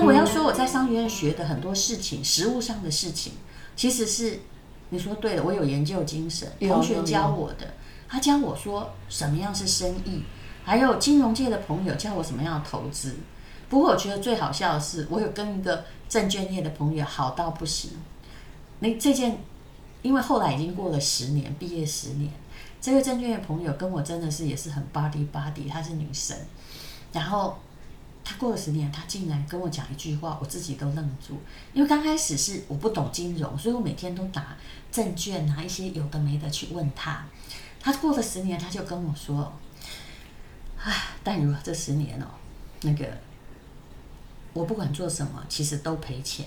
那我要说我在商学院学的很多事情，实务上的事情，其实是你说对了，我有研究精神，同学教我的，他教我说什么样是生意，还有金融界的朋友教我什么样的投资。不过我觉得最好笑的是，我有跟一个证券业的朋友好到不行。那这件，因为后来已经过了十年，毕业十年，这个证券业朋友跟我真的是也是很 body body，她是女生。然后过了十年，他竟然跟我讲一句话，我自己都愣住。因为刚开始是我不懂金融，所以我每天都拿证券拿一些有的没的去问他。他过了十年，他就跟我说：“唉，但如这十年哦，那个。”我不管做什么，其实都赔钱。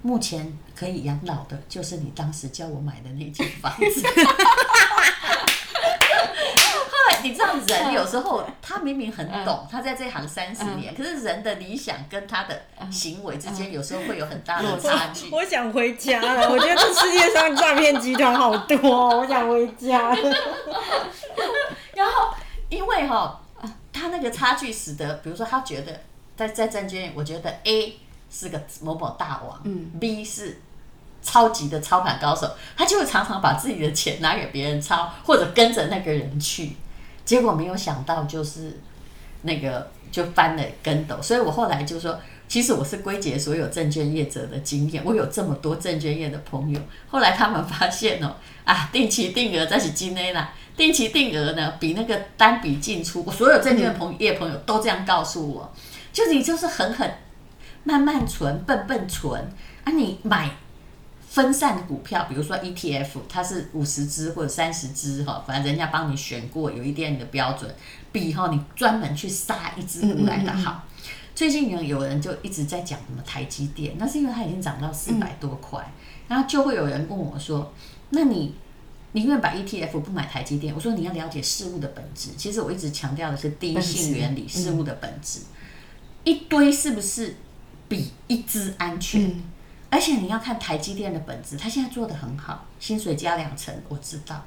目前可以养老的，就是你当时叫我买的那间房子。你知道，人有时候他明明很懂，他在这行三十年，可是人的理想跟他的行为之间，有时候会有很大的差距。我想回家了，我觉得这世界上诈骗集团好多，我想回家。然后，因为哈，他那个差距使得，比如说他觉得。在在证券，我觉得 A 是个某某大王嗯，B 是超级的操盘高手，他就会常常把自己的钱拿给别人操，或者跟着那个人去，结果没有想到就是那个就翻了跟斗，所以我后来就说，其实我是归结所有证券业者的经验，我有这么多证券业的朋友，后来他们发现哦，啊，定期定额这是金 A 啦，定期定额呢比那个单笔进出，我所有证券朋业朋友都这样告诉我。就你就是狠狠慢慢存，笨笨存啊！你买分散的股票，比如说 ETF，它是五十只或者三十只哈，反正人家帮你选过，有一定的标准，比哈你专门去杀一只股来的好。最近呢，有人就一直在讲什么台积电，那是因为它已经涨到四百多块，然后就会有人问我说：“那你宁愿把 ETF 不买台积电？”我说：“你要了解事物的本质。其实我一直强调的是第一性原理，事物的本质。”一堆是不是比一只安全？而且你要看台积电的本质，它现在做的很好，薪水加两成，我知道。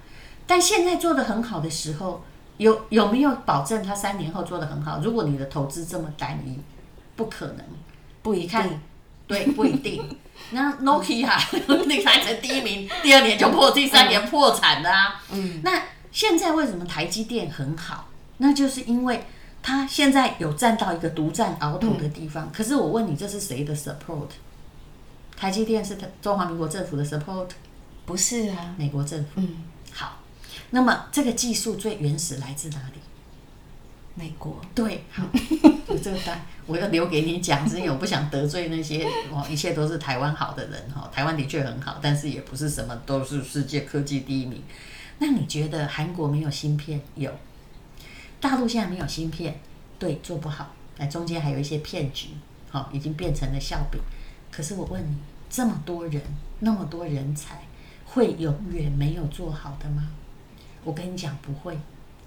但现在做的很好的时候，有有没有保证它三年后做的很好？如果你的投资这么单一，不可能。不一看，对，不一定。那 Nokia 你排成第一名，第二年就破，第三年破产的啊。嗯。那现在为什么台积电很好？那就是因为。它现在有站到一个独占鳌头的地方，可是我问你，这是谁的 support？台积电是中华民国政府的 support？不是啊，美国政府。嗯，好，那么这个技术最原始来自哪里？美国。对，好，这个单我要留给你讲，是因为我不想得罪那些哦，一切都是台湾好的人哈。台湾的确很好，但是也不是什么都是世界科技第一名。那你觉得韩国没有芯片？有。大陆现在没有芯片，对，做不好。那中间还有一些骗局，好，已经变成了笑柄。可是我问你，这么多人，那么多人才，会永远没有做好的吗？我跟你讲，不会，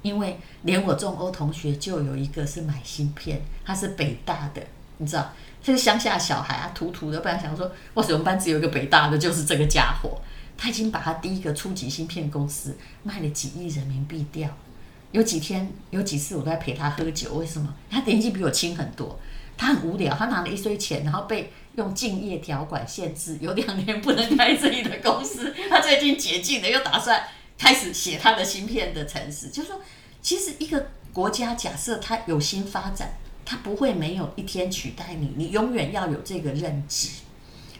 因为连我中欧同学就有一个是买芯片，他是北大的，你知道，这个乡下小孩啊，土土的，本来想说，哇，我们班只有一个北大的，就是这个家伙，他已经把他第一个初级芯片公司卖了几亿人民币掉。有几天，有几次我都在陪他喝酒。为什么？他年纪比我轻很多，他很无聊。他拿了一堆钱，然后被用敬业条款限制，有两年不能开自己的公司。他最近解禁了，又打算开始写他的芯片的城市。就是说，其实一个国家假设它有新发展，它不会没有一天取代你，你永远要有这个认知。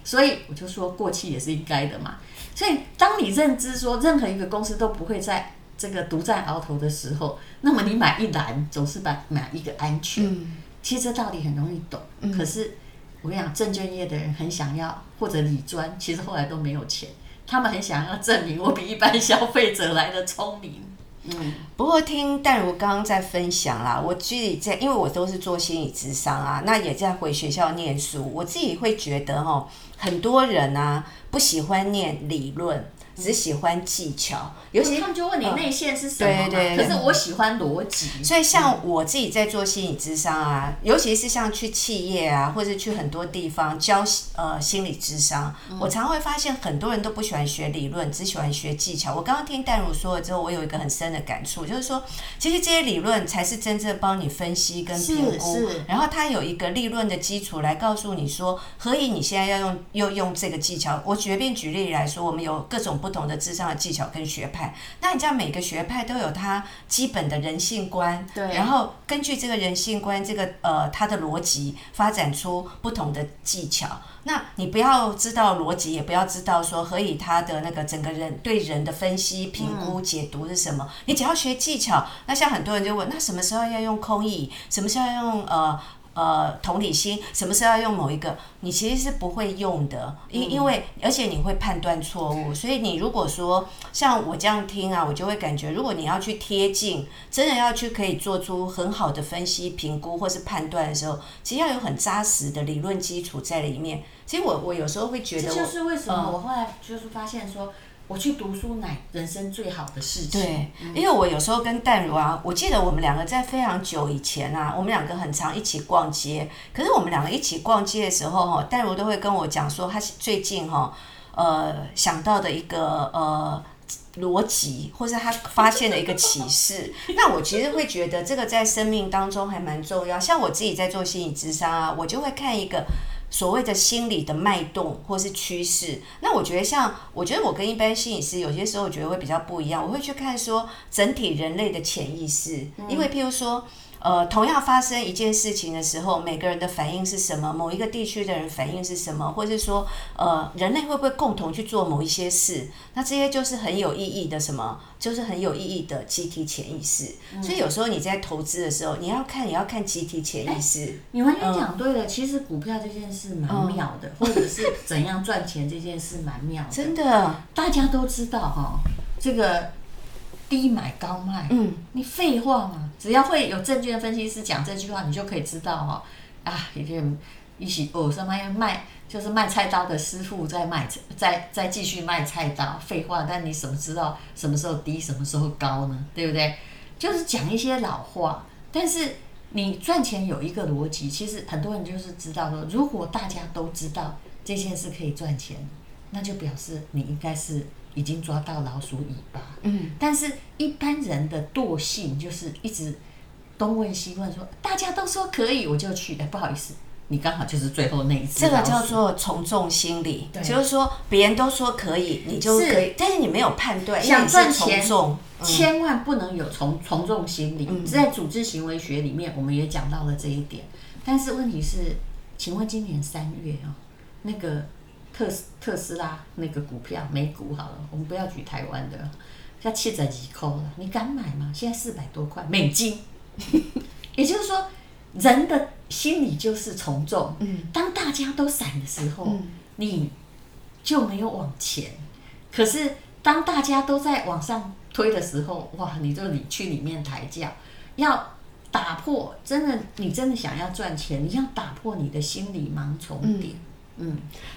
所以我就说，过气也是应该的嘛。所以当你认知说，任何一个公司都不会在。这个独占鳌头的时候，那么你买一篮总是把买一个安全。其实这道理很容易懂，可是我跟你讲，证券业的人很想要或者理专，其实后来都没有钱。他们很想要证明我比一般消费者来的聪明。嗯，不过听淡如刚刚在分享啦，我自己在，因为我都是做心理咨商啊，那也在回学校念书，我自己会觉得哈，很多人啊不喜欢念理论。只喜欢技巧，尤其他们就问你内线是什么嘛？对对对可是我喜欢逻辑，所以像我自己在做心理智商啊，尤其是像去企业啊，或者去很多地方教呃心理智商，我常会发现很多人都不喜欢学理论，只喜欢学技巧。我刚刚听淡如说了之后，我有一个很深的感触，就是说，其实这些理论才是真正帮你分析跟评估，然后它有一个立论的基础来告诉你说，何以你现在要用又用这个技巧。我随便举例来说，我们有各种不同的智商的技巧跟学派，那你知道每个学派都有它基本的人性观，对然后根据这个人性观，这个呃它的逻辑发展出不同的技巧。那你不要知道逻辑，也不要知道说何以他的那个整个人对人的分析、评估、解读是什么。你只要学技巧。那像很多人就问，那什么时候要用空意？什么时候要用呃？呃，同理心，什么时候要用某一个？你其实是不会用的，因因为而且你会判断错误，所以你如果说像我这样听啊，我就会感觉，如果你要去贴近，真的要去可以做出很好的分析、评估或是判断的时候，其实要有很扎实的理论基础在里面。其实我我有时候会觉得，这就是为什么我后来就是发现说，我去读书乃人生最好的事情。对，因为我有时候跟淡如啊，我记得我们两个在非常久以前啊，我们两个很常一起逛街。可是我们两个一起逛街的时候哈，淡如都会跟我讲说，他最近哈，呃，想到的一个呃。逻辑，或是他发现的一个启示，那我其实会觉得这个在生命当中还蛮重要。像我自己在做心理智商啊，我就会看一个所谓的心理的脉动或是趋势。那我觉得像，我觉得我跟一般心理师有些时候我觉得会比较不一样，我会去看说整体人类的潜意识，因为譬如说。呃，同样发生一件事情的时候，每个人的反应是什么？某一个地区的人反应是什么？或者是说，呃，人类会不会共同去做某一些事？那这些就是很有意义的什么？就是很有意义的集体潜意识。所以有时候你在投资的时候，你要看，你要看集体潜意识。你完全讲对了，其实股票这件事蛮妙的，或者是怎样赚钱这件事蛮妙的。真的，大家都知道哈，这个。低买高卖，嗯，你废话嘛？只要会有证券分析师讲这句话，你就可以知道哈啊，一定一起哦什么卖，就是卖菜刀的师傅在卖，在在继续卖菜刀。废话，但你怎么知道什么时候低，什么时候高呢？对不对？就是讲一些老话，但是你赚钱有一个逻辑，其实很多人就是知道说，如果大家都知道这件事可以赚钱，那就表示你应该是。已经抓到老鼠尾巴，嗯，但是一般人的惰性就是一直东问西问，说大家都说可以，我就去。哎，不好意思，你刚好就是最后那一次。这个叫做从众心理，就是说别人都说可以，你就可以，但是你没有判断。想赚钱，千万不能有从从众心理。嗯在组织行为学里面，我们也讲到了这一点。但是问题是，请问今年三月啊，那个。特斯特斯拉那个股票，美股好了，我们不要举台湾的，要七折几扣了，你敢买吗？现在四百多块美金，也就是说，人的心理就是从众。嗯，当大家都散的时候，你就没有往前；可是当大家都在往上推的时候，哇，你就你去里面抬轿，要打破，真的，你真的想要赚钱，你要打破你的心理盲从点。嗯，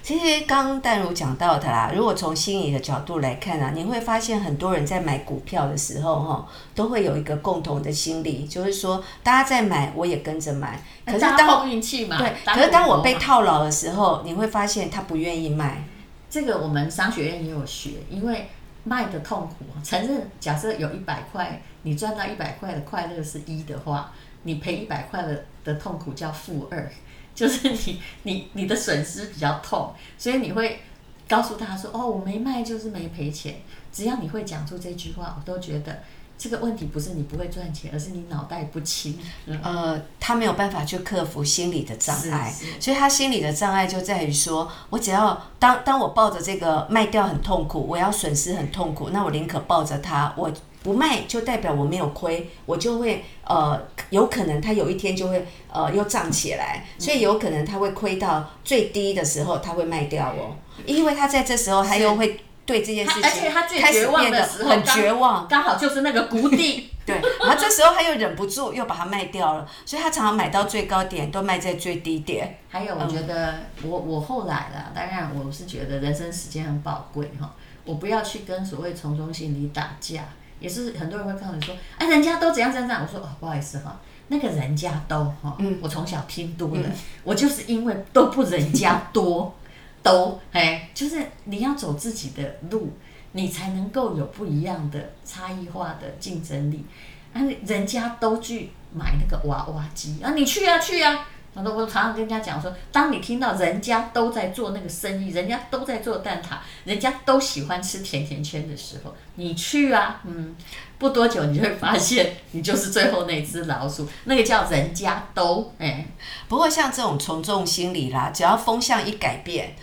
其实刚刚淡如讲到的啦，如果从心理的角度来看啊，你会发现很多人在买股票的时候哈，都会有一个共同的心理，就是说大家在买，我也跟着买。可是当运气嘛，对，可是当我被套牢的时候，你会发现他不愿意卖。这个我们商学院也有学，因为卖的痛苦，承认假设有一百块，你赚到一百块的快乐是一的话，你赔一百块的的痛苦叫负二。就是你你你的损失比较痛，所以你会告诉他说：“哦，我没卖就是没赔钱。”只要你会讲出这句话，我都觉得这个问题不是你不会赚钱，而是你脑袋不清。呃，他没有办法去克服心理的障碍，所以他心理的障碍就在于说：我只要当当我抱着这个卖掉很痛苦，我要损失很痛苦，那我宁可抱着它，我。不卖就代表我没有亏，我就会呃，有可能它有一天就会呃又涨起来，所以有可能它会亏到最低的时候，它会卖掉哦，因为它在这时候它又会对这件事情，而且它最绝望的时候很绝望，刚好就是那个谷 底，对，然后这时候他又忍不住又把它卖掉了，所以他常常买到最高点都卖在最低点。还有，我觉得我我后来啦，当然我是觉得人生时间很宝贵哈。我不要去跟所谓从众心理打架，也是很多人会告诉你说，哎，人家都怎样怎样怎样。我说哦，不好意思哈，那个人家都哈，嗯我从小听多了，我就是因为都不人家多，都哎，就是你要走自己的路，你才能够有不一样的差异化的竞争力。啊，人家都去买那个娃娃机啊，你去啊去啊。我都我常常跟人家讲说，当你听到人家都在做那个生意，人家都在做蛋挞，人家都喜欢吃甜甜圈的时候，你去啊，嗯。不多久，你就会发现，你就是最后那只老鼠。那个叫人家都哎。不过像这种从众心理啦，只要风向一改变，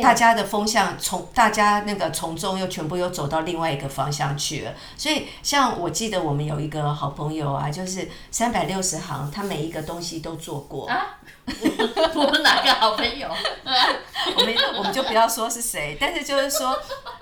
大家的风向从大家那个从众又全部又走到另外一个方向去了。所以像我记得我们有一个好朋友啊，就是三百六十行，他每一个东西都做过啊。我们哪个好朋友？我们我们就不要说是谁，但是就是说，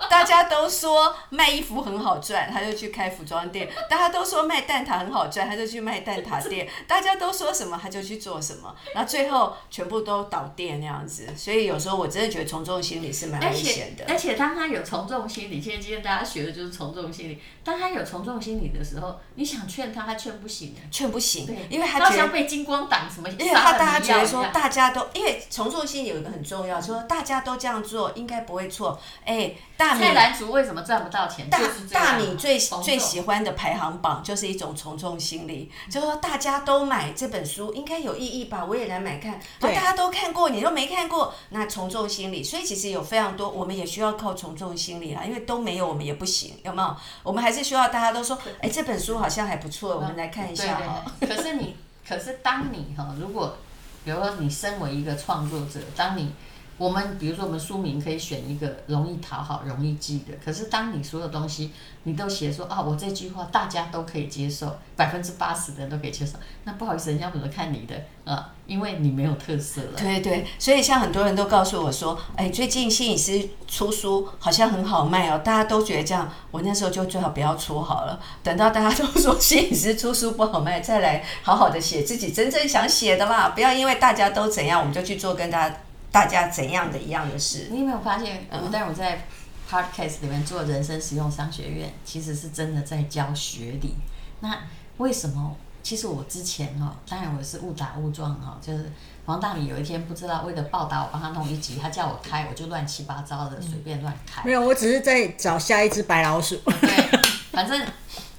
大家都说卖衣服很好赚，他就去开服装店；大家都说卖蛋挞很好赚，他就去卖蛋挞店；大家都说什么，他就去做什么，然后最后全部都倒店那样子。所以有时候我真的觉得从众心理是蛮危险的。而且当他有从众心理，现在今天大家学的就是从众心理。当他有从众心理的时候，你想劝他，他劝不行，劝不行，因为他觉得被金光党什么，因为他大家觉得说大家都，因为从众心理有一个很重要，说大家都这样做，应该不会错。哎，大米菜篮族为什么赚不到钱？大大米最最喜欢的排行榜就是一种从众心理，就是说大家都买这本书，应该有意义吧？我也来买看。大家都看过，你都没看过，那从众心理。所以其实有非常多，我们也需要靠从众心理啊，因为都没有我们也不行，有没有？我们还是。是需要大家都说，哎，这本书好像还不错，我们来看一下哈。可是你，可是当你哈，如果，比如说你身为一个创作者，当你。我们比如说，我们书名可以选一个容易讨好、容易记的。可是，当你所有东西你都写说啊，我这句话大家都可以接受，百分之八十的人都可以接受，那不好意思，人家怎么看你的啊？因为你没有特色了。对对，所以像很多人都告诉我说，哎，最近心理师出书好像很好卖哦，大家都觉得这样，我那时候就最好不要出好了，等到大家都说心理师出书不好卖，再来好好的写自己真正想写的啦，不要因为大家都怎样，我们就去做跟大家。大家怎样的一样的事？你有没有发现？嗯，但我在 podcast 里面做人生实用商学院，其实是真的在教学理。那为什么？其实我之前哈，当然我是误打误撞哈，就是王大米有一天不知道为了报答我帮他弄一集，他叫我开，我就乱七八糟的随便乱开。没有，我只是在找下一只白老鼠。对，反正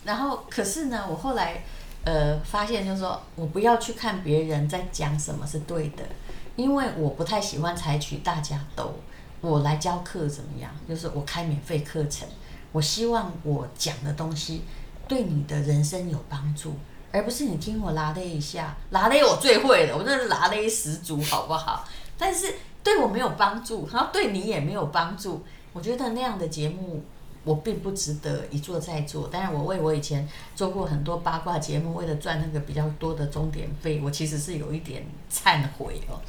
然后可是呢，我后来呃发现就是说我不要去看别人在讲什么是对的。因为我不太喜欢采取大家都我来教课怎么样？就是我开免费课程，我希望我讲的东西对你的人生有帮助，而不是你听我拉勒一下，拉勒我最会了，我真的是拉勒十足，好不好？但是对我没有帮助，然后对你也没有帮助，我觉得那样的节目。我并不值得一做再做，当然我为我以前做过很多八卦节目，为了赚那个比较多的终点费，我其实是有一点忏悔哦。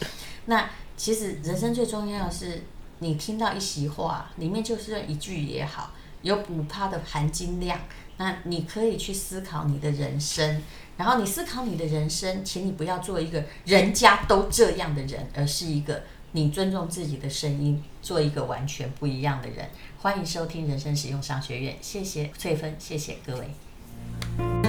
那其实人生最重要的是，你听到一席话，里面就是一句也好，有五趴的含金量，那你可以去思考你的人生，然后你思考你的人生，请你不要做一个人家都这样的人，而是一个。你尊重自己的声音，做一个完全不一样的人。欢迎收听人生使用商学院谢谢翠芬谢谢各位。